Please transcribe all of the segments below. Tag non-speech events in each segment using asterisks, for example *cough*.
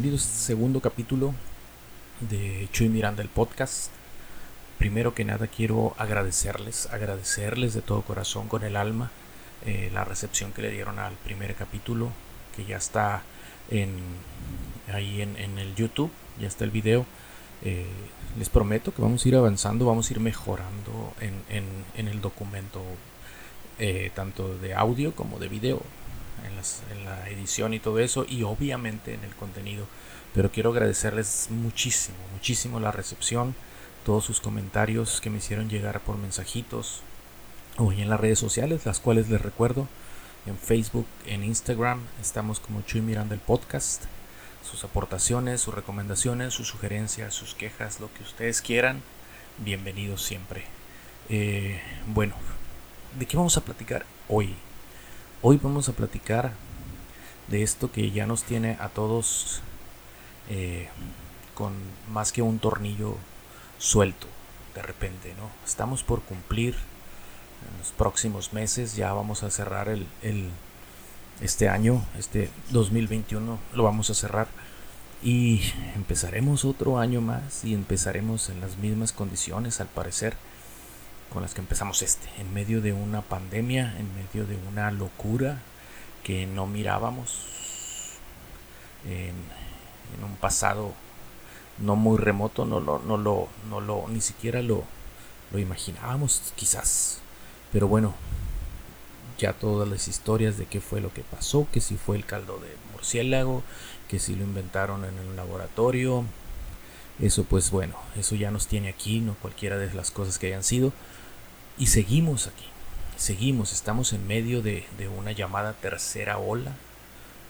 Bienvenidos a este segundo capítulo de Chuy Miranda el podcast. Primero que nada quiero agradecerles, agradecerles de todo corazón, con el alma, eh, la recepción que le dieron al primer capítulo, que ya está en, ahí en, el YouTube, ya está el video. Eh, les prometo que vamos a ir avanzando, vamos a ir mejorando en, el documento, eh, tanto de audio como de video en, la edición y todo eso, y obviamente en el contenido. Pero quiero agradecerles muchísimo, muchísimo la recepción, todos sus comentarios que me hicieron llegar por mensajitos o en las redes sociales, las cuales les recuerdo. En Facebook, en Instagram, estamos como Chuy Miranda el podcast. Sus aportaciones, sus recomendaciones, sus sugerencias, sus quejas, lo que ustedes quieran, bienvenidos siempre. Eh, bueno, ¿de qué vamos a platicar hoy? Hoy vamos a platicar de esto que ya nos tiene a todos eh, con más que un tornillo suelto de repente, ¿no? Estamos por cumplir en los próximos meses, ya vamos a cerrar el, este año, este 2021 lo vamos a cerrar y empezaremos otro año más y empezaremos en las mismas condiciones al parecer con las que empezamos este, en medio de una pandemia, en medio de una locura que no mirábamos en, un pasado no muy remoto, no lo, no lo, no lo, ni siquiera lo, lo imaginábamos quizás. Pero bueno, ya todas las historias de qué fue lo que pasó, que si fue el caldo de murciélago, que si lo inventaron en un laboratorio, eso pues bueno, eso ya nos tiene aquí, no cualquiera de las cosas que hayan sido. Y seguimos aquí, seguimos, estamos en medio de, una llamada tercera ola,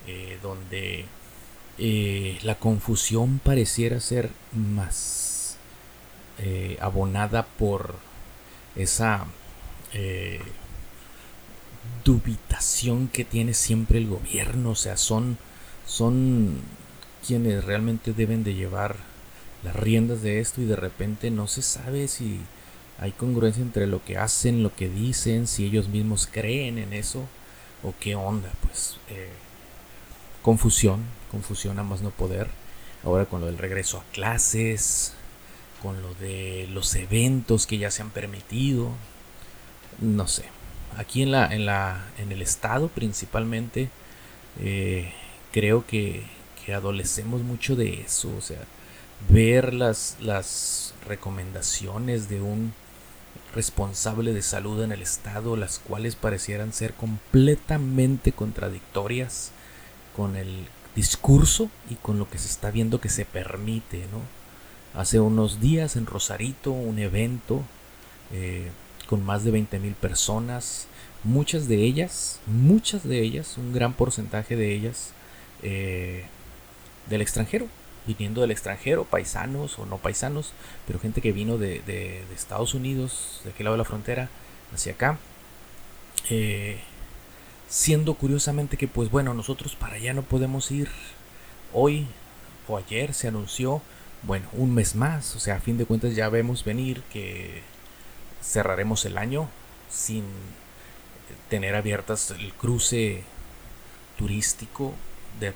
eh, donde eh, la confusión pareciera ser más eh, abonada por esa dubitación que tiene siempre el gobierno, o sea, son, son quienes realmente deben de llevar las riendas de esto y de repente no se sabe si hay congruencia entre lo que hacen, lo que dicen, si ellos mismos creen en eso o qué onda, pues eh, confusión, confusión a más no poder. Ahora con lo del regreso a clases, con lo de los eventos que ya se han permitido, no sé. Aquí en la, en la, en el estado principalmente, eh, creo que, que adolecemos mucho de eso, o sea, ver las, las recomendaciones de un responsable de salud en el Estado, las cuales parecieran ser completamente contradictorias con el discurso y con lo que se está viendo que se permite. ¿no? Hace unos días en Rosarito un evento eh, con más de 20 mil personas, muchas de ellas, muchas de ellas, un gran porcentaje de ellas eh, del extranjero, viniendo del extranjero, paisanos o no paisanos, pero gente que vino de, Estados Unidos, de aquel lado de la frontera, hacia acá. Eh, siendo curiosamente que, pues bueno, nosotros para allá no podemos ir hoy o ayer se anunció, bueno, un mes más, o sea, a fin de cuentas ya vemos venir que cerraremos el año sin tener abiertas el cruce turístico de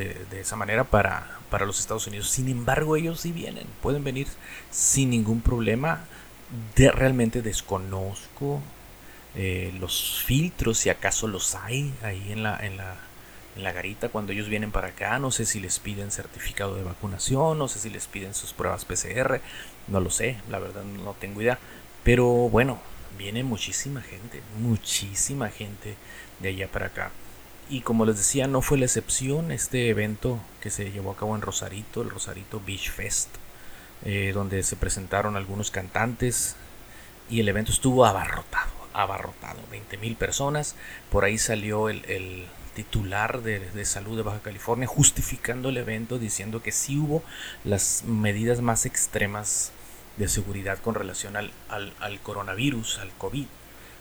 de, esa manera para, para los Estados Unidos. Sin embargo, ellos sí vienen, pueden venir sin ningún problema. De, realmente desconozco eh, los filtros, si acaso los hay ahí en la, en, la, en la garita cuando ellos vienen para acá. No sé si les piden certificado de vacunación, no sé si les piden sus pruebas PCR, no lo sé, la verdad no tengo idea. Pero bueno, viene muchísima gente, muchísima gente de allá para acá. Y como les decía, no fue la excepción este evento que se llevó a cabo en Rosarito, el Rosarito Beach Fest, eh, donde se presentaron algunos cantantes y el evento estuvo abarrotado, abarrotado, 20 mil personas. Por ahí salió el, titular de, salud de Baja California justificando el evento, diciendo que sí hubo las medidas más extremas de seguridad con relación al, al coronavirus, al COVID,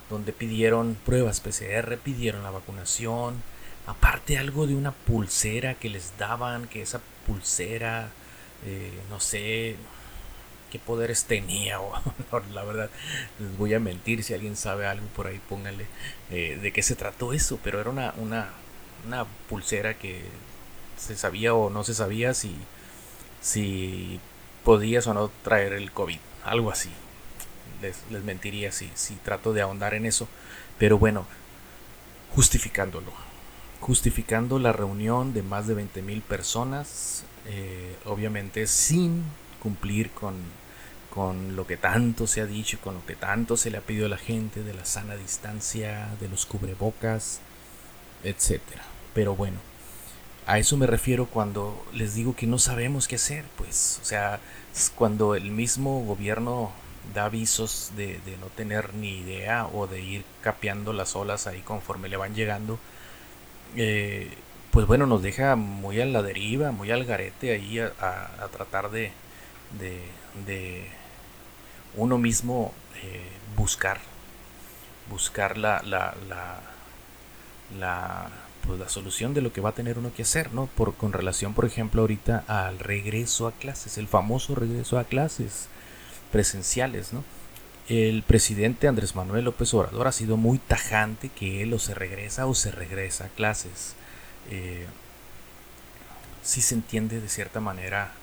donde pidieron pruebas PCR, pidieron la vacunación, aparte algo de una pulsera que les daban, que esa pulsera, eh, no sé qué poderes tenía, *laughs* o, la verdad, les voy a mentir, si alguien sabe algo por ahí, póngale eh, de qué se trató eso, pero era una, una, una pulsera que se sabía o no se sabía si, si podías o no traer el COVID, algo así. Les, les mentiría si, si trato de ahondar en eso, pero bueno, justificándolo. Justificando la reunión de más de 20.000 personas, eh, obviamente sin cumplir con, con lo que tanto se ha dicho, con lo que tanto se le ha pedido a la gente, de la sana distancia, de los cubrebocas, etc. Pero bueno, a eso me refiero cuando les digo que no sabemos qué hacer, pues, o sea, cuando el mismo gobierno da avisos de, no tener ni idea o de ir capeando las olas ahí conforme le van llegando, eh, pues bueno, nos deja muy a la deriva, muy al garete ahí a, tratar de, de, uno mismo eh, buscar, buscar la, la, la, la, pues la solución de lo que va a tener uno que hacer, ¿no? Por, con relación, por ejemplo, ahorita al regreso a clases, el famoso regreso a clases presenciales, ¿no? El presidente Andrés Manuel López Obrador ha sido muy tajante que él o se regresa o se regresa a clases. Eh, si se entiende de cierta manera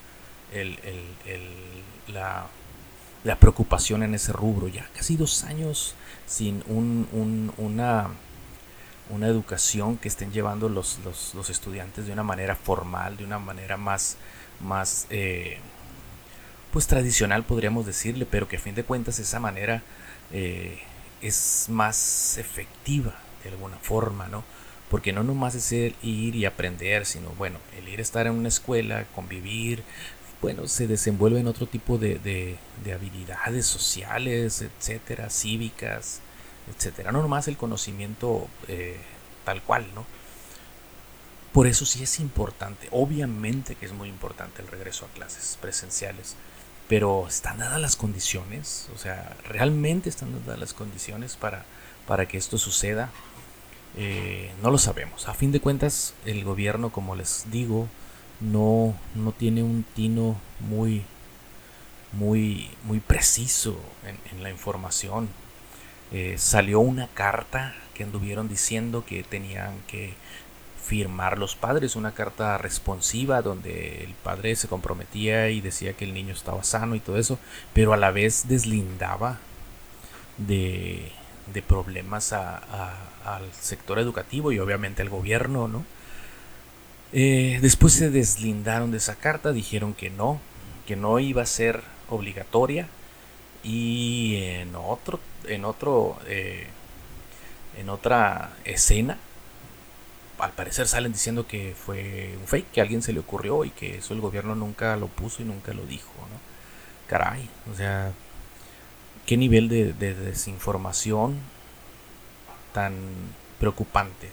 la, preocupación en ese rubro. Ya casi dos años sin una, una educación que estén llevando los, estudiantes de una manera formal, de una manera más, más eh, pues tradicional podríamos decirle, pero que a fin de cuentas esa manera eh, es más efectiva de alguna forma, ¿no? Porque no nomás es el ir y aprender, sino bueno, el ir a estar en una escuela, convivir, bueno, se desenvuelve en otro tipo de, de, habilidades sociales, etcétera, cívicas, etcétera. No nomás el conocimiento eh, tal cual, ¿no? Por eso sí es importante, obviamente que es muy importante el regreso a clases presenciales pero ¿están dadas las condiciones? O sea, ¿realmente están dadas las condiciones para, para que esto suceda? Eh, no lo sabemos. A fin de cuentas, el gobierno, como les digo, no, no tiene un tino muy, muy, muy preciso en, la información. Eh, salió una carta que anduvieron diciendo que tenían que firmar los padres, una carta responsiva donde el padre se comprometía y decía que el niño estaba sano y todo eso, pero a la vez deslindaba de, de problemas al sector educativo y obviamente al gobierno, ¿no? Eh, después se deslindaron de esa carta, dijeron que no, que no iba a ser obligatoria y en otro, en otro, eh, en otra escena al parecer salen diciendo que fue un fake, que alguien se le ocurrió y que eso el gobierno nunca lo puso y nunca lo dijo, ¿no? Caray, o sea, qué nivel de, desinformación tan preocupante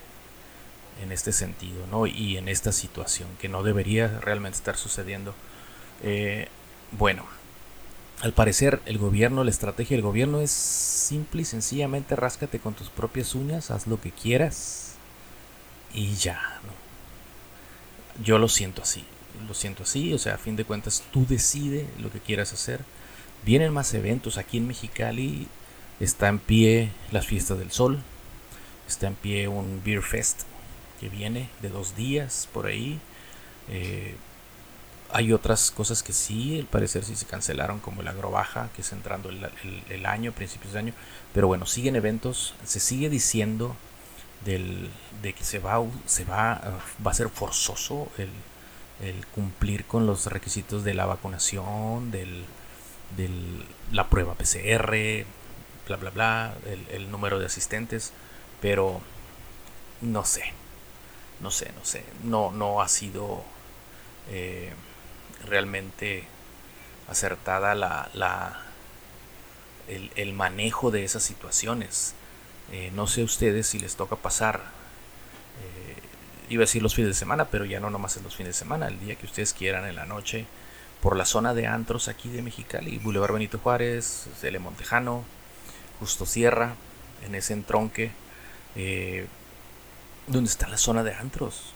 en este sentido, ¿no? Y en esta situación que no debería realmente estar sucediendo. Eh, bueno, al parecer el gobierno, la estrategia del gobierno es simple y sencillamente ráscate con tus propias uñas, haz lo que quieras, y ya, ¿no? Yo lo siento así, lo siento así, o sea, a fin de cuentas tú decides lo que quieras hacer. Vienen más eventos aquí en Mexicali, está en pie las fiestas del sol, está en pie un Beer Fest que viene de dos días por ahí. Eh, hay otras cosas que sí, al parecer sí se cancelaron, como el agrobaja, que es entrando el, el año, principios de año. Pero bueno, siguen eventos, se sigue diciendo del, de que se va, se va, va a ser forzoso el, cumplir con los requisitos de la vacunación, del, la prueba PCR, bla, bla, bla, el, número de asistentes, pero no sé, no sé, no sé, no, no ha sido eh, realmente acertada la, la el, el, manejo de esas situaciones. Eh, no sé ustedes si les toca pasar, eh, iba a decir los fines de semana, pero ya no nomás en los fines de semana, el día que ustedes quieran en la noche, por la zona de antros aquí de Mexicali, Boulevard Benito Juárez, Cele Montejano, Justo Sierra, en ese entronque, eh, donde está la zona de antros.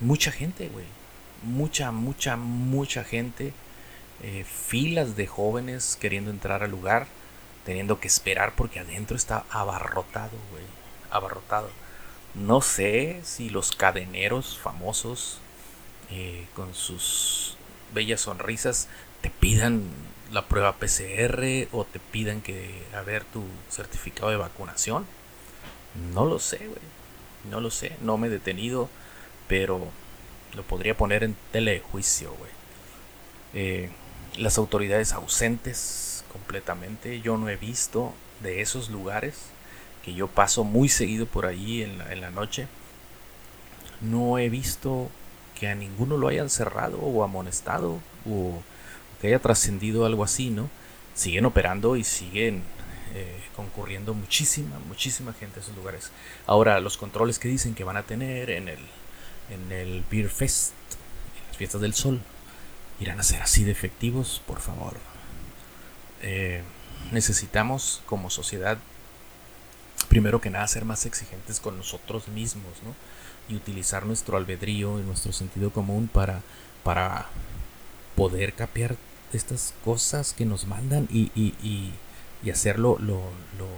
Mucha gente, güey. Mucha, mucha, mucha gente. filas de jóvenes queriendo entrar al lugar teniendo que esperar porque adentro está abarrotado, güey, abarrotado. No sé si los cadeneros famosos eh, con sus bellas sonrisas te pidan la prueba PCR o te pidan que a ver tu certificado de vacunación. No lo sé, güey. No lo sé. No me he detenido, pero lo podría poner en telejuicio, güey. Eh, las autoridades ausentes completamente. Yo no he visto de esos lugares que yo paso muy seguido por allí en la, en la noche. No he visto que a ninguno lo hayan cerrado o amonestado o que haya trascendido algo así, ¿no? Siguen operando y siguen eh, concurriendo muchísima, muchísima gente a esos lugares. Ahora, los controles que dicen que van a tener en el, en el Beer Fest, en las fiestas del sol, irán a ser así de efectivos, por favor. Eh, necesitamos como sociedad, primero que nada, ser más exigentes con nosotros mismos, ¿no? Y utilizar nuestro albedrío y nuestro sentido común para, para poder capear estas cosas que nos mandan y, y, y, hacerlo lo, lo,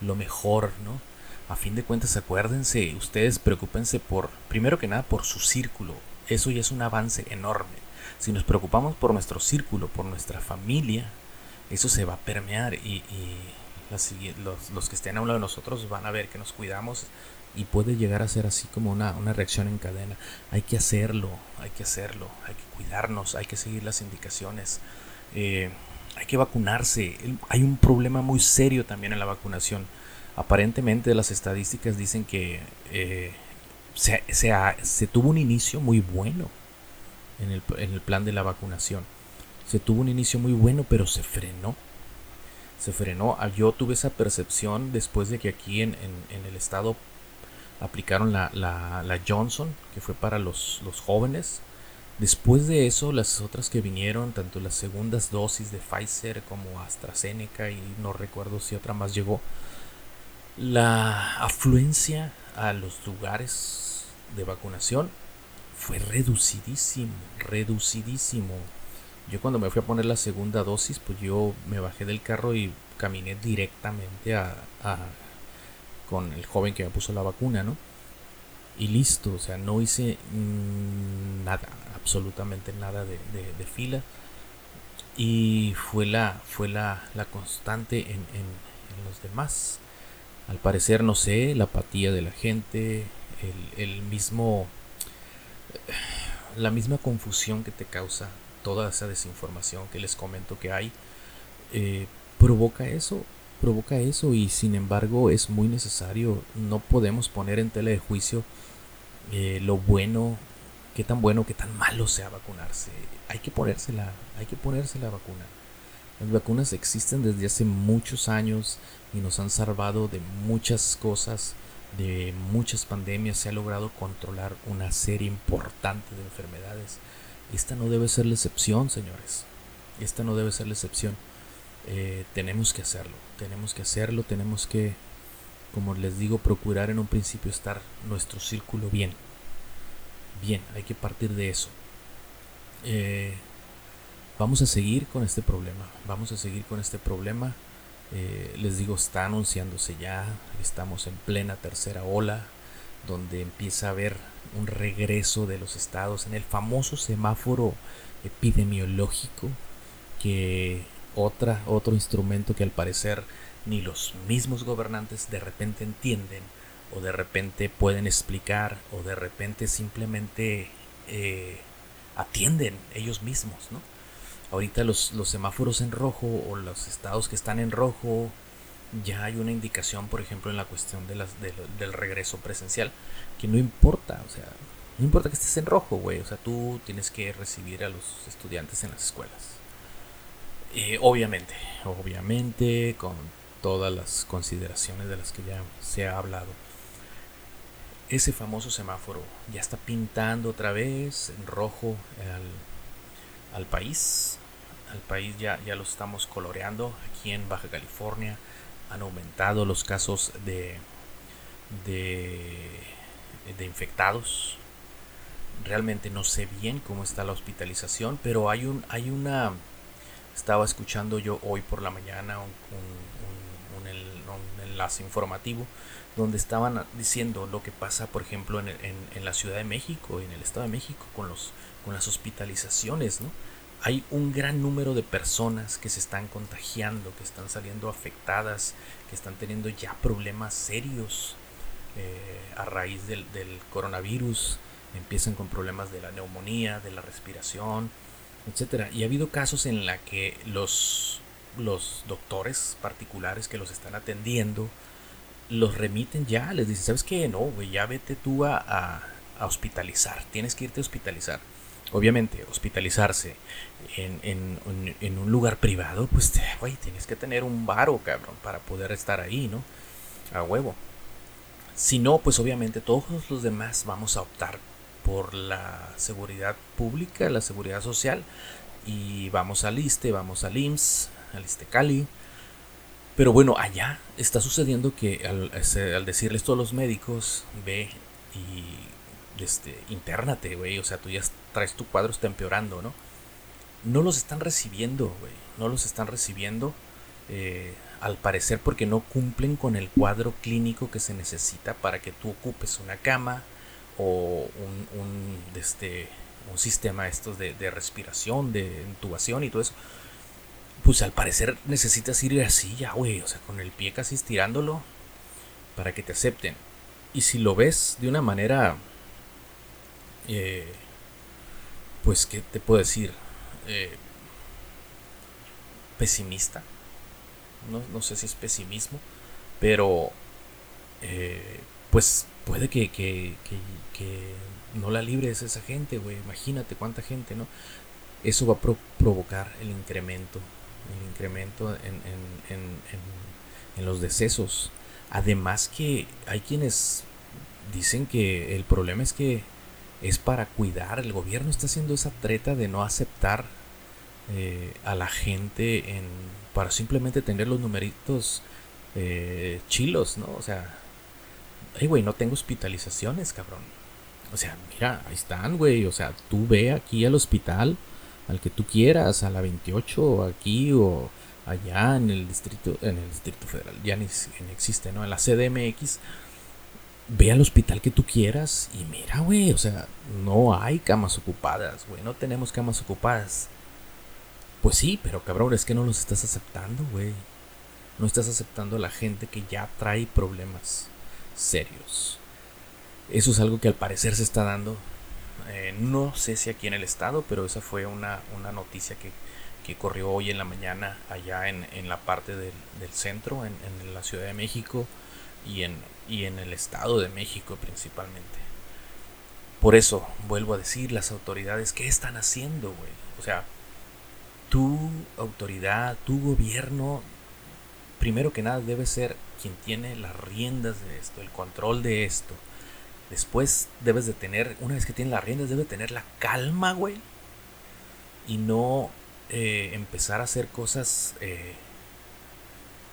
lo mejor, ¿no? A fin de cuentas, acuérdense, ustedes preocupense por, primero que nada, por su círculo. Eso ya es un avance enorme. Si nos preocupamos por nuestro círculo, por nuestra familia, eso se va a permear y, los, los, que estén a un lado de nosotros van a ver que nos cuidamos y puede llegar a ser así como una, reacción en cadena. Hay que hacerlo, hay que hacerlo, hay que cuidarnos, hay que seguir las indicaciones. Eh, hay que vacunarse. Hay un problema muy serio también en la vacunación. Aparentemente las estadísticas dicen que eh, se, tuvo un inicio muy bueno en el, en el, plan de la vacunación. Se tuvo un inicio muy bueno, pero se frenó. Se frenó. Ah, yo tuve esa percepción después de que aquí en, en, el estado aplicaron la, la, la, Johnson, que fue para los, los jóvenes. Después de eso, las otras que vinieron, tanto las segundas dosis de Pfizer como AstraZeneca y no recuerdo si otra más llegó, la afluencia a los lugares de vacunación fue reducidísimo, reducidísimo. Yo cuando me fui a poner la segunda dosis, pues yo me bajé del carro y caminé directamente a, con el joven que me puso la vacuna, ¿no? Y listo, o sea, no hice nada, absolutamente nada de, de, de fila. Y fue la, fue la, la constante en, en, en los demás. Al parecer, no sé, la apatía de la gente, el, el mismo, la misma confusión que te causa toda esa desinformación que les comento que hay, eh, provoca eso, provoca eso y sin embargo es muy necesario, no podemos poner en tela de juicio eh, lo bueno, qué tan bueno, qué tan malo sea vacunarse. Hay que ponérsela, hay que ponerse la vacuna. Las vacunas existen desde hace muchos años y nos han salvado de muchas cosas, de muchas pandemias. Se ha logrado controlar una serie importante de enfermedades. Esta no debe ser la excepción, señores. Esta no debe ser la excepción. Eh, tenemos que hacerlo, tenemos que hacerlo, tenemos que, como les digo, procurar en un principio estar nuestro círculo bien. Bien, hay que partir de eso. Eh, vamos a seguir con este problema, vamos a seguir con este problema. Eh, les digo, está anunciándose ya, estamos en plena tercera ola, donde empieza a haber un regreso de los estados en el famoso semáforo epidemiológico, que otra, otro instrumento que al parecer ni los mismos gobernantes de repente entienden, o de repente pueden explicar, o de repente simplemente eh, atienden ellos mismos, ¿no? Ahorita los, los semáforos en rojo o los estados que están en rojo, ya hay una indicación, por ejemplo, en la cuestión de las, del regreso presencial, que no importa, o sea, no importa que estés en rojo, güey, o sea, tú tienes que recibir a los estudiantes en las escuelas. Eh, obviamente, obviamente, con todas las consideraciones de las que ya se ha hablado. Ese famoso semáforo ya está pintando otra vez en rojo al, al país, al país ya, ya lo estamos coloreando. Aquí en Baja California han aumentado los casos de, de, infectados. Realmente no sé bien cómo está la hospitalización, pero hay, un, hay una... Estaba escuchando yo hoy por la mañana un, un, enlace informativo, donde estaban diciendo lo que pasa, por ejemplo, en, en, la Ciudad de México en el Estado de México con, los, con las hospitalizaciones, ¿no? Hay un gran número de personas que se están contagiando, que están saliendo afectadas, que están teniendo ya problemas serios eh, a raíz del, coronavirus. Empiezan con problemas de la neumonía, de la respiración, etcétera. Y ha habido casos en la que los, los doctores particulares que los están atendiendo los remiten ya, les dicen, ¿sabes qué? No, ya vete tú a, hospitalizar, tienes que irte a hospitalizar. Obviamente, hospitalizarse en, en, en un lugar privado, pues, güey, tienes que tener un varo, cabrón, para poder estar ahí, ¿no? A huevo. Si no, pues obviamente todos los demás vamos a optar por la seguridad pública, la seguridad social, y vamos al ISTE, vamos al IMSS, al ISTE Cali. Pero bueno, allá está sucediendo que al, al decirles todos los médicos, ve y este, internate, güey, o sea, tú ya traes tu cuadro, está empeorando, ¿no? No los están recibiendo, güey, no los están recibiendo, eh, al parecer porque no cumplen con el cuadro clínico que se necesita para que tú ocupes una cama, o un, este, un sistema estos de, de, respiración, de intubación y todo eso. Pues al parecer necesitas ir así ya, güey, o sea, con el pie casi estirándolo para que te acepten. Y si lo ves de una manera, eh, pues, ¿qué te puedo decir? Eh, pesimista. No, no, sé si es pesimismo, pero eh, pues puede que, que, que, no la libres esa gente, güey. Imagínate cuánta gente, ¿no? Eso va a provocar el incremento, el incremento en, en, en, en, los decesos. Además que hay quienes dicen que el problema es que es para cuidar, el gobierno está haciendo esa treta de no aceptar eh, a la gente en, para simplemente tener los numeritos eh, chilos, ¿no? O sea, Ay, güey, no tengo hospitalizaciones, cabrón. O sea, mira, ahí están, güey. O sea, tú ve aquí al hospital, al que tú quieras, a la 28, o aquí, o allá en el distrito, en el distrito federal, ya ni, existe, ¿no? En la CDMX, ve al hospital que tú quieras y mira, güey, o sea, no hay camas ocupadas, güey, no tenemos camas ocupadas. Pues sí, pero cabrón, es que no los estás aceptando, güey. No estás aceptando a la gente que ya trae problemas serios. Eso es algo que al parecer se está dando. Eh, no sé si aquí en el estado, pero esa fue una, una noticia que, que, corrió hoy en la mañana allá en, en la parte del, del centro, en, en, la Ciudad de México y en, y en el Estado de México principalmente. Por eso, vuelvo a decir, las autoridades, ¿qué están haciendo, güey? O sea, tu autoridad, tu gobierno, primero que nada debe ser quien tiene las riendas de esto, el control de esto. Después debes de tener, una vez que tienes las riendas, debes de tener la calma, güey. Y no eh, empezar a hacer cosas, eh,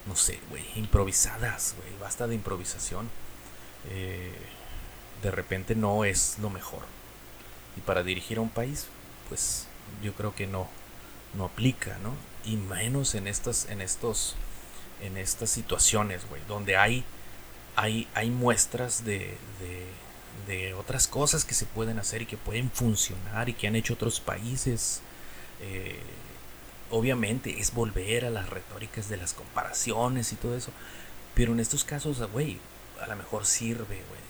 no sé, güey, improvisadas, güey. Basta de improvisación. Eh, de repente no es lo mejor. Y para dirigir a un país, pues yo creo que no, no aplica, ¿no? Y menos en estas, en estos en estas situaciones, güey, donde hay, hay, hay muestras de, de, de, otras cosas que se pueden hacer y que pueden funcionar y que han hecho otros países. Eh, obviamente es volver a las retóricas de las comparaciones y todo eso. Pero en estos casos, güey, a lo mejor sirve, güey.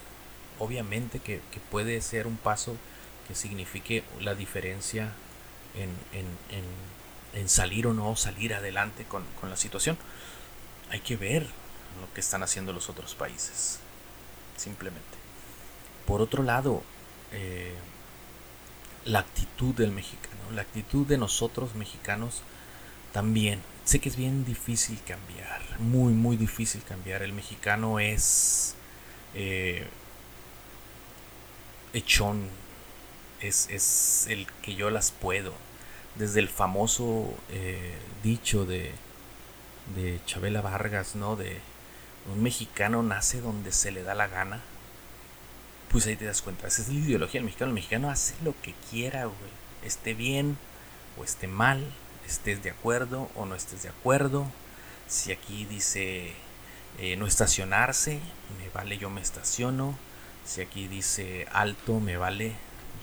Obviamente que, que, puede ser un paso que signifique la diferencia en, en, en, en salir o no salir adelante con, con la situación hay que ver lo que están haciendo los otros países. Simplemente. Por otro lado, eh, la actitud del mexicano, la actitud de nosotros mexicanos también. Sé que es bien difícil cambiar, muy, muy difícil cambiar. El mexicano es eh, echón, es, es, el que yo las puedo. Desde el famoso eh, dicho de de Chabela Vargas, ¿no? De un mexicano nace donde se le da la gana. Pues ahí te das cuenta, esa es la ideología del mexicano. El mexicano hace lo que quiera, güey. Esté bien o esté mal, estés de acuerdo o no estés de acuerdo. Si aquí dice eh, no estacionarse, me vale, yo me estaciono. Si aquí dice alto, me vale,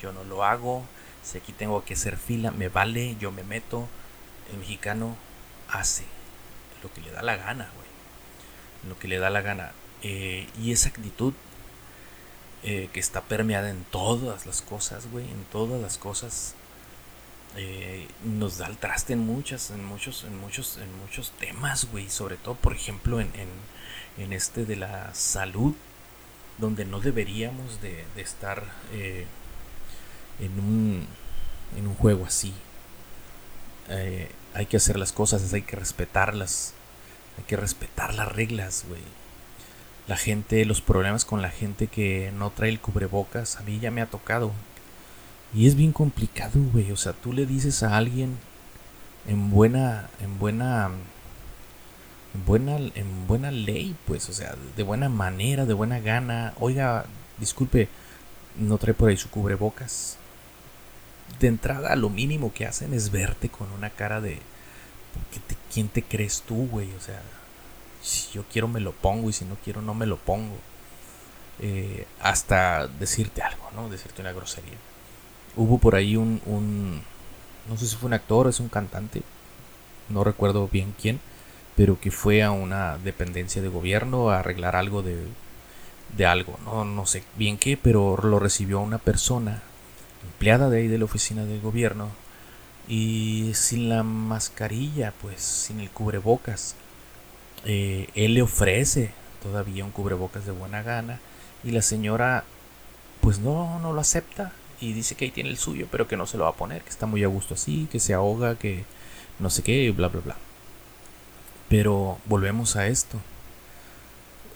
yo no lo hago. Si aquí tengo que hacer fila, me vale, yo me meto. El mexicano hace lo que le da la gana, güey. Lo que le da la gana. Eh, y esa actitud eh, que está permeada en todas las cosas, güey, en todas las cosas, eh, nos da el traste en muchas, en muchos, en muchos, en muchos temas, güey. Sobre todo, por ejemplo, en, en, este de la salud, donde no deberíamos de, estar en un en un juego así. hay que hacer las cosas, hay que respetarlas. Hay que respetar las reglas, güey. La gente, los problemas con la gente que no trae el cubrebocas, a mí ya me ha tocado. Y es bien complicado, güey. O sea, tú le dices a alguien en buena, en buena, en buena, en buena ley, pues, o sea, de buena manera, de buena gana. Oiga, disculpe, no trae por ahí su cubrebocas. De entrada, lo mínimo que hacen es verte con una cara de, ¿quién te crees tú, güey? O sea, si yo quiero me lo pongo y si no quiero no me lo pongo. Eh, hasta decirte algo, ¿no? Decirte una grosería. Hubo por ahí un, un, no sé si fue un actor o es un cantante, no recuerdo bien quién, pero que fue a una dependencia de gobierno a arreglar algo de, de algo, no, no sé bien qué, pero lo recibió una persona empleada de ahí de la oficina del gobierno y sin la mascarilla, pues sin el cubrebocas. Eh, él le ofrece todavía un cubrebocas de buena gana y la señora pues no, no lo acepta y dice que ahí tiene el suyo, pero que no se lo va a poner, que está muy a gusto así, que se ahoga, que no sé qué, bla, bla, bla. Pero volvemos a esto.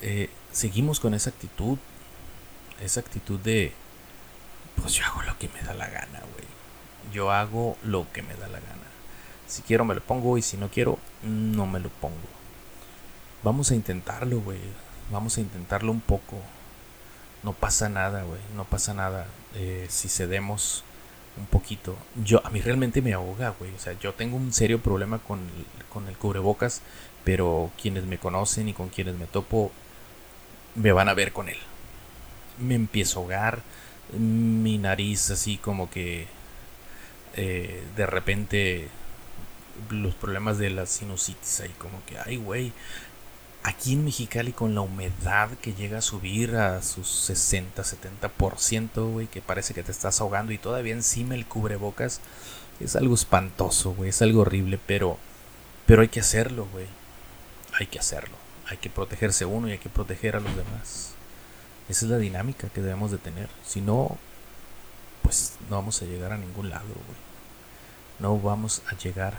Eh, seguimos con esa actitud, esa actitud de, pues yo hago lo que me da la gana, güey yo hago lo que me da la gana. Si quiero me lo pongo y si no quiero, no me lo pongo. Vamos a intentarlo, güey. Vamos a intentarlo un poco. No pasa nada, güey. No pasa nada eh, si cedemos un poquito. Yo, a mí realmente me ahoga, güey. O sea, yo tengo un serio problema con con el cubrebocas, pero quienes me conocen y con quienes me topo me van a ver con él. Me empiezo a ahogar, mi nariz así como que eh, de repente los problemas de la sinusitis ahí como que, ay güey, aquí en Mexicali con la humedad que llega a subir a sus 60, 70%, güey, que parece que te estás ahogando y todavía encima el cubrebocas, es algo espantoso, güey, es algo horrible, pero, pero hay que hacerlo, güey, hay que hacerlo, hay que protegerse uno y hay que proteger a los demás. Esa es la dinámica que debemos de tener, si no, pues no vamos a llegar a ningún lado, güey. No vamos a llegar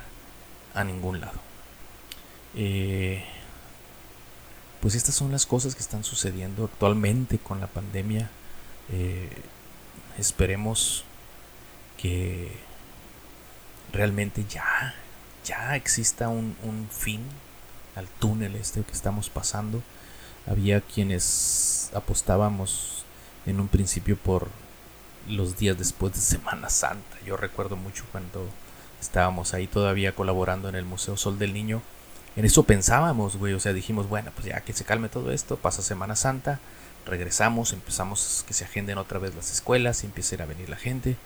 a ningún lado. Eh, pues estas son las cosas que están sucediendo actualmente con la pandemia. Eh, esperemos que realmente ya, ya exista un, un fin al túnel este que estamos pasando. Había quienes apostábamos en un principio por los días después de Semana Santa. Yo recuerdo mucho cuando estábamos ahí todavía colaborando en el Museo Sol del Niño. En eso pensábamos, güey, o sea, dijimos, bueno, pues ya que se calme todo esto, pasa Semana Santa, regresamos, empezamos que se agenden otra vez las escuelas y empiece a venir la gente.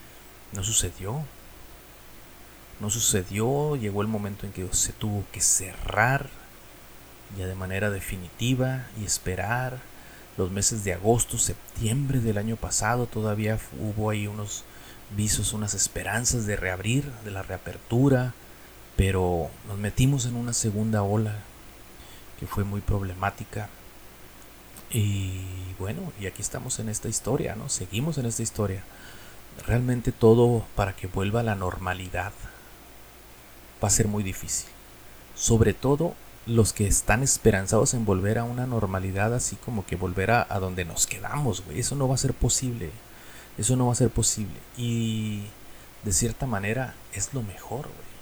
No sucedió. No sucedió, llegó el momento en que se tuvo que cerrar ya de manera definitiva y esperar los meses de agosto, septiembre del año pasado, todavía hubo ahí unos visos, unas esperanzas de reabrir, de la reapertura, pero nos metimos en una segunda ola que fue muy problemática. Y bueno, y aquí estamos en esta historia, ¿no? Seguimos en esta historia. Realmente todo para que vuelva a la normalidad va a ser muy difícil. Sobre todo los que están esperanzados en volver a una normalidad así como que volver a, donde nos quedamos, güey. Eso no va a ser posible. Eso no va a ser posible. Y de cierta manera es lo mejor, güey.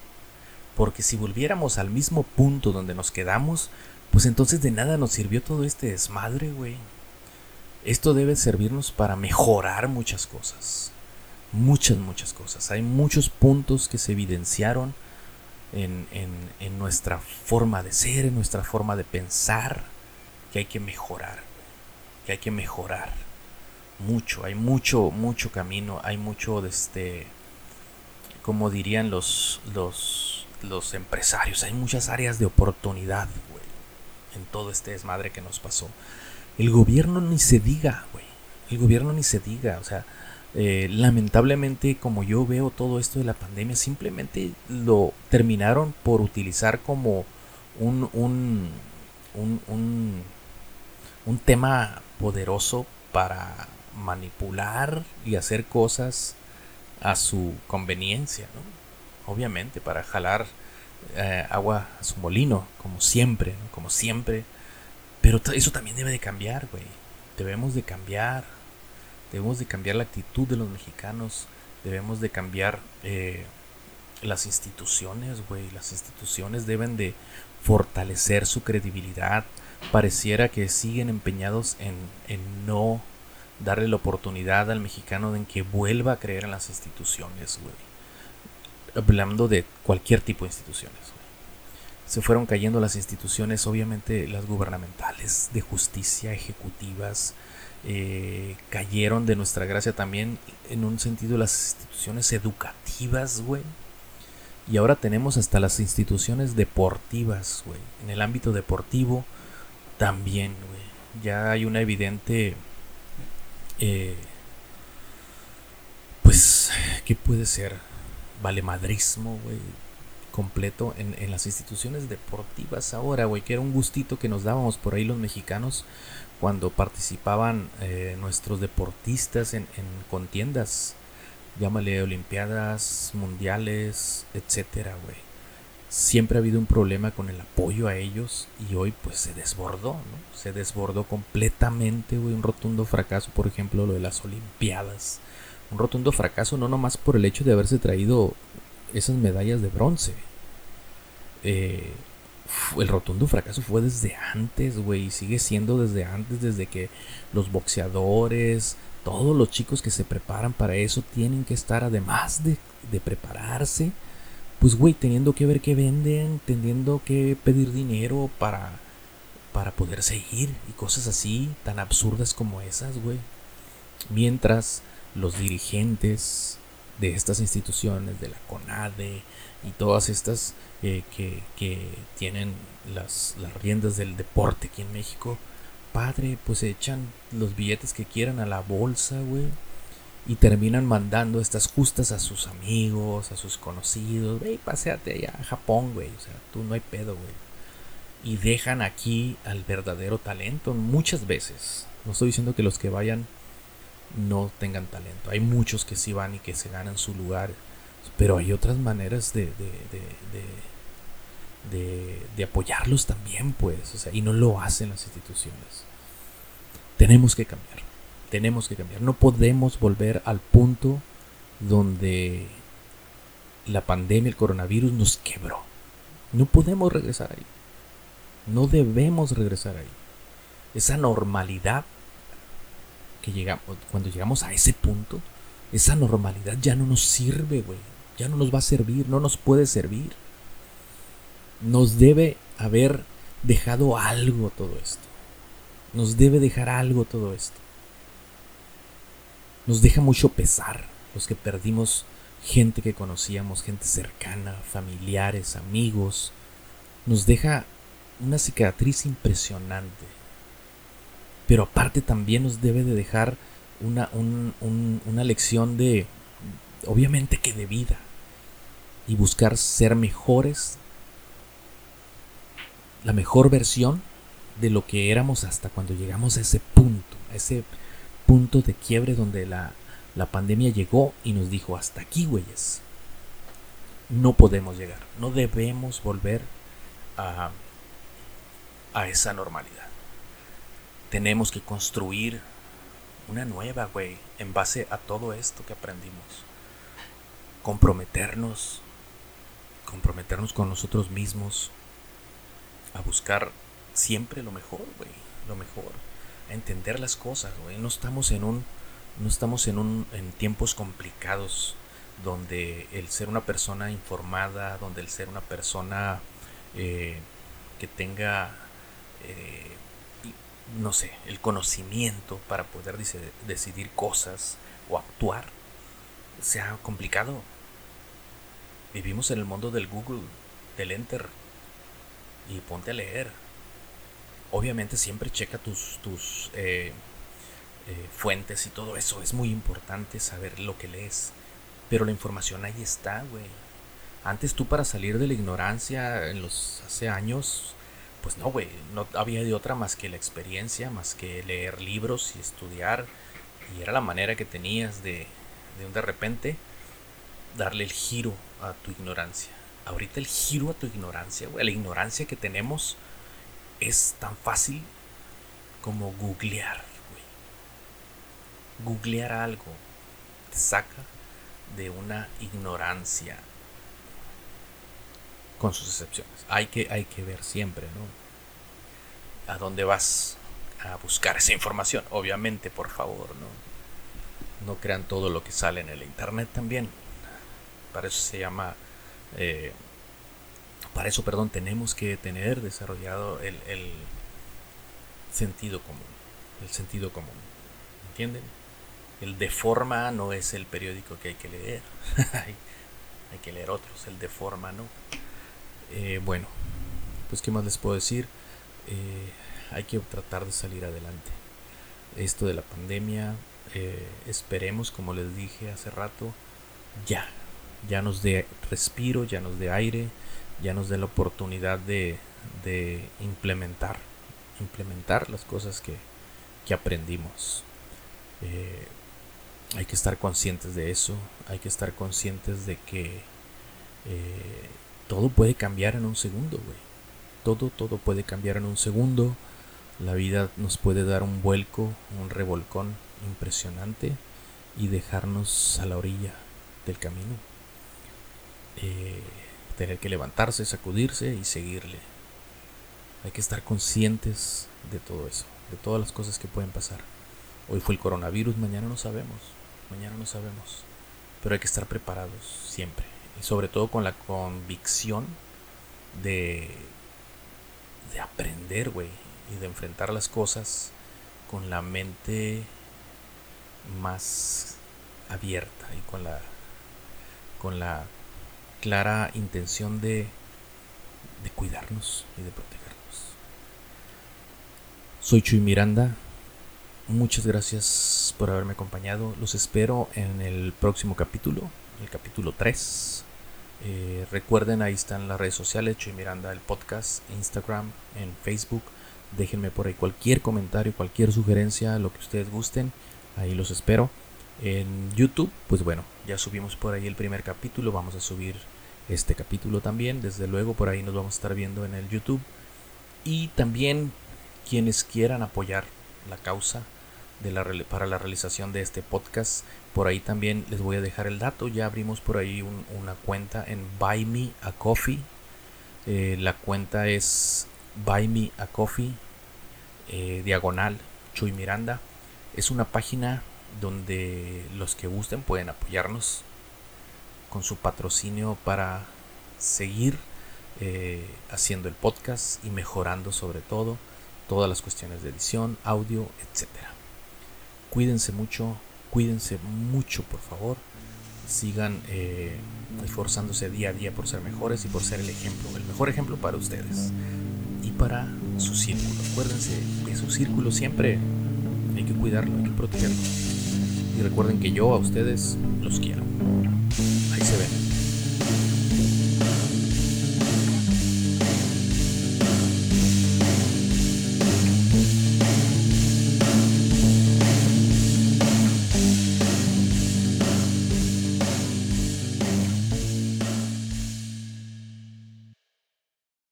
Porque si volviéramos al mismo punto donde nos quedamos, pues entonces de nada nos sirvió todo este desmadre, güey. Esto debe servirnos para mejorar muchas cosas. Muchas, muchas cosas. Hay muchos puntos que se evidenciaron en, nuestra forma de ser, en nuestra forma de pensar, que hay que mejorar, que hay que mejorar mucho, hay mucho, mucho camino, hay mucho de este, como dirían los, los, los empresarios, hay muchas áreas de oportunidad, güey, en todo este desmadre que nos pasó. El gobierno ni se diga, güey, el gobierno ni se diga, o sea, eh, lamentablemente como yo veo todo esto de la pandemia, simplemente lo terminaron por utilizar como un, un, un, un, un tema poderoso para manipular y hacer cosas a su conveniencia, ¿no? Obviamente, para jalar eh, agua a su molino, como siempre, como siempre. Pero eso también debe de cambiar, güey. Debemos de cambiar. Debemos de cambiar la actitud de los mexicanos. Debemos de cambiar eh, las instituciones, güey. Las instituciones deben de fortalecer su credibilidad. Pareciera que siguen empeñados en, en no darle la oportunidad al mexicano de que vuelva a creer en las instituciones, güey. Hablando de cualquier tipo de instituciones. Se fueron cayendo las instituciones, obviamente las gubernamentales, de justicia, ejecutivas, eh, cayeron de nuestra gracia también en un sentido las instituciones educativas, güey. Y ahora tenemos hasta las instituciones deportivas, güey. En el ámbito deportivo también, güey. Ya hay una evidente eh, pues, ¿qué puede ser? Valemadrismo, güey, completo en, las instituciones deportivas ahora, güey, que era un gustito que nos dábamos por ahí los mexicanos cuando participaban eh, nuestros deportistas en, en contiendas, llámale olimpiadas, mundiales, etcétera, güey siempre ha habido un problema con el apoyo a ellos y hoy pues se desbordó, ¿no? Se desbordó completamente, güey, un rotundo fracaso, por ejemplo, lo de las Olimpiadas. Un rotundo fracaso no nomás por el hecho de haberse traído esas medallas de bronce. Eh, el rotundo fracaso fue desde antes, güey, y sigue siendo desde antes, desde que los boxeadores, todos los chicos que se preparan para eso tienen que estar, además de, de prepararse, pues güey, teniendo que ver qué venden, teniendo que pedir dinero para, para poder seguir y cosas así, tan absurdas como esas, güey. Mientras los dirigentes de estas instituciones, de la CONADE y todas estas eh, que, que, tienen las, las riendas del deporte aquí en México, padre, pues echan los billetes que quieran a la bolsa, güey y terminan mandando estas justas a sus amigos, a sus conocidos, güey, paseate allá a Japón, güey, o sea, tú no hay pedo, güey. Y dejan aquí al verdadero talento muchas veces. No estoy diciendo que los que vayan no tengan talento. Hay muchos que sí van y que se ganan su lugar. Pero hay otras maneras de, de, de, de, apoyarlos también, pues. Y no lo hacen las instituciones. Tenemos que cambiar tenemos que cambiar. No podemos volver al punto donde la pandemia, el coronavirus nos quebró. No podemos regresar ahí. No debemos regresar ahí. Esa normalidad llegamos, cuando llegamos a ese punto, esa normalidad ya no nos sirve, güey. Ya no nos va a servir, no nos puede servir. Nos debe haber dejado algo todo esto. Nos debe dejar algo todo esto nos deja mucho pesar los que perdimos gente que conocíamos, gente cercana, familiares, amigos. Nos deja una cicatriz impresionante. Pero aparte también nos debe de dejar una, una lección de, obviamente que de vida. Y buscar ser mejores, la mejor versión de lo que éramos hasta cuando llegamos a ese punto, a ese punto de quiebre donde la, la pandemia llegó y nos dijo, hasta aquí, güeyes. No podemos llegar, no debemos volver a, a esa normalidad. Tenemos que construir una nueva, güey, en base a todo esto que aprendimos. Comprometernos, comprometernos con nosotros mismos, a buscar siempre lo mejor, güey, lo mejor entender las cosas, No estamos en un no estamos en un en tiempos complicados donde el ser una persona informada, donde el ser una persona eh, que tenga eh, no sé, el conocimiento para poder decidir cosas o actuar sea complicado. Vivimos en el mundo del Google, del Enter, y ponte a leer. Obviamente siempre checa tus, tus eh, eh, fuentes y todo eso. Es muy importante saber lo que lees. Pero la información ahí está, güey. Antes tú para salir de la ignorancia en los hace años, pues no, güey, no había de otra más que la experiencia, más que leer libros y estudiar. Y era la manera que tenías de, de de repente darle el giro a tu ignorancia. Ahorita el giro a tu ignorancia, güey, la ignorancia que tenemos es tan fácil como googlear, güey. Googlear algo te saca de una ignorancia con sus excepciones. Hay que, hay que ver siempre, ¿no? A dónde vas a buscar esa información. Obviamente, por favor, ¿no? No crean todo lo que sale en el internet también. Para eso se llama. Eh, para eso, perdón, tenemos que tener desarrollado el, el sentido común. El sentido común. ¿Entienden? El de forma no es el periódico que hay que leer. *laughs* hay que leer otros. El de forma no. Eh, bueno, pues qué más les puedo decir. Eh, hay que tratar de salir adelante. Esto de la pandemia, eh, esperemos, como les dije hace rato, ya, ya nos dé respiro, ya nos dé aire, ya nos dé la oportunidad de, implementar, implementar las cosas que, que aprendimos. hay que estar conscientes de eso, hay que estar conscientes de que todo puede cambiar en un segundo, güey. Todo, todo puede cambiar en un segundo. La vida nos puede dar un vuelco, un revolcón impresionante y dejarnos a la orilla del camino. Eh, tener que levantarse, sacudirse y seguirle. Hay que estar conscientes de todo eso, de todas las cosas que pueden pasar. Hoy fue el coronavirus, mañana no sabemos, mañana no sabemos. Pero hay que estar preparados siempre y sobre todo con la convicción de, de aprender, güey, y de enfrentar las cosas con la mente más abierta y con la con la clara intención de, de cuidarnos y de protegernos. Soy Chuy Miranda. Muchas gracias por haberme acompañado. Los espero en el próximo capítulo, el capítulo 3 eh, recuerden, ahí están las redes sociales, Chuy Miranda, el podcast, Instagram, en Facebook. Déjenme por ahí cualquier comentario, cualquier sugerencia, lo que ustedes gusten. Ahí los espero. En YouTube, pues bueno, ya subimos por ahí el primer capítulo. Vamos a subir este capítulo también. Desde luego, por ahí nos vamos a estar viendo en el YouTube. Y también quienes quieran apoyar la causa de la, para la realización de este podcast, por ahí también les voy a dejar el dato. Ya abrimos por ahí una cuenta en Buy Me a Coffee. Eh, la cuenta es Buy Me a Coffee, eh, diagonal Chuy Miranda. Es una página donde los que gusten pueden apoyarnos con su patrocinio para seguir eh, haciendo el podcast y mejorando sobre todo todas las cuestiones de edición, audio, etcétera. Cuídense mucho, cuídense mucho, por favor. Sigan eh, esforzándose día a día por ser mejores y por ser el ejemplo, el mejor ejemplo para ustedes y para su círculo. Acuérdense que su círculo siempre hay que cuidarlo, hay que protegerlo. Y recuerden que yo a ustedes los quiero.